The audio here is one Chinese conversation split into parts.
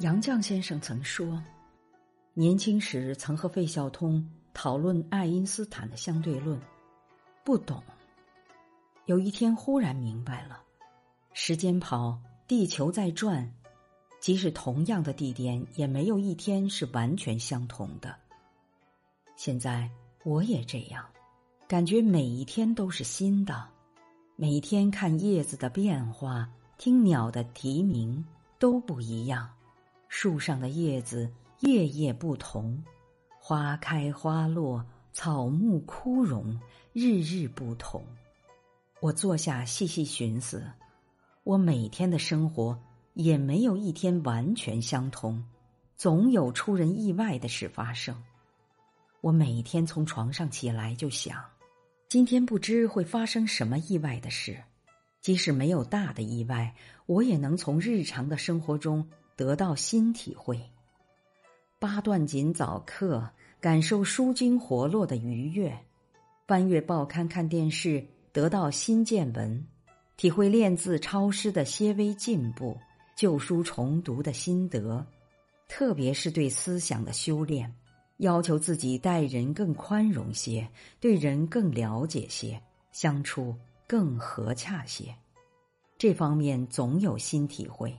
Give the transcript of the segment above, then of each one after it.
杨绛先生曾说，年轻时曾和费孝通讨论爱因斯坦的相对论，不懂。有一天忽然明白了，时间跑，地球在转，即使同样的地点，也没有一天是完全相同的。现在我也这样，感觉每一天都是新的，每一天看叶子的变化，听鸟的啼鸣都不一样。树上的叶子夜夜不同，花开花落，草木枯荣，日日不同。我坐下细细寻思，我每天的生活也没有一天完全相同，总有出人意外的事发生。我每天从床上起来就想，今天不知会发生什么意外的事。即使没有大的意外，我也能从日常的生活中。得到新体会，八段锦早课，感受舒筋活络的愉悦；翻阅报刊、看电视，得到新见闻，体会练字抄诗的些微进步，旧书重读的心得。特别是对思想的修炼，要求自己待人更宽容些，对人更了解些，相处更和洽些。这方面总有新体会。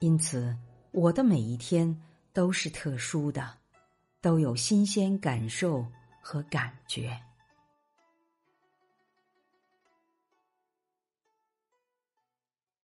因此，我的每一天都是特殊的，都有新鲜感受和感觉。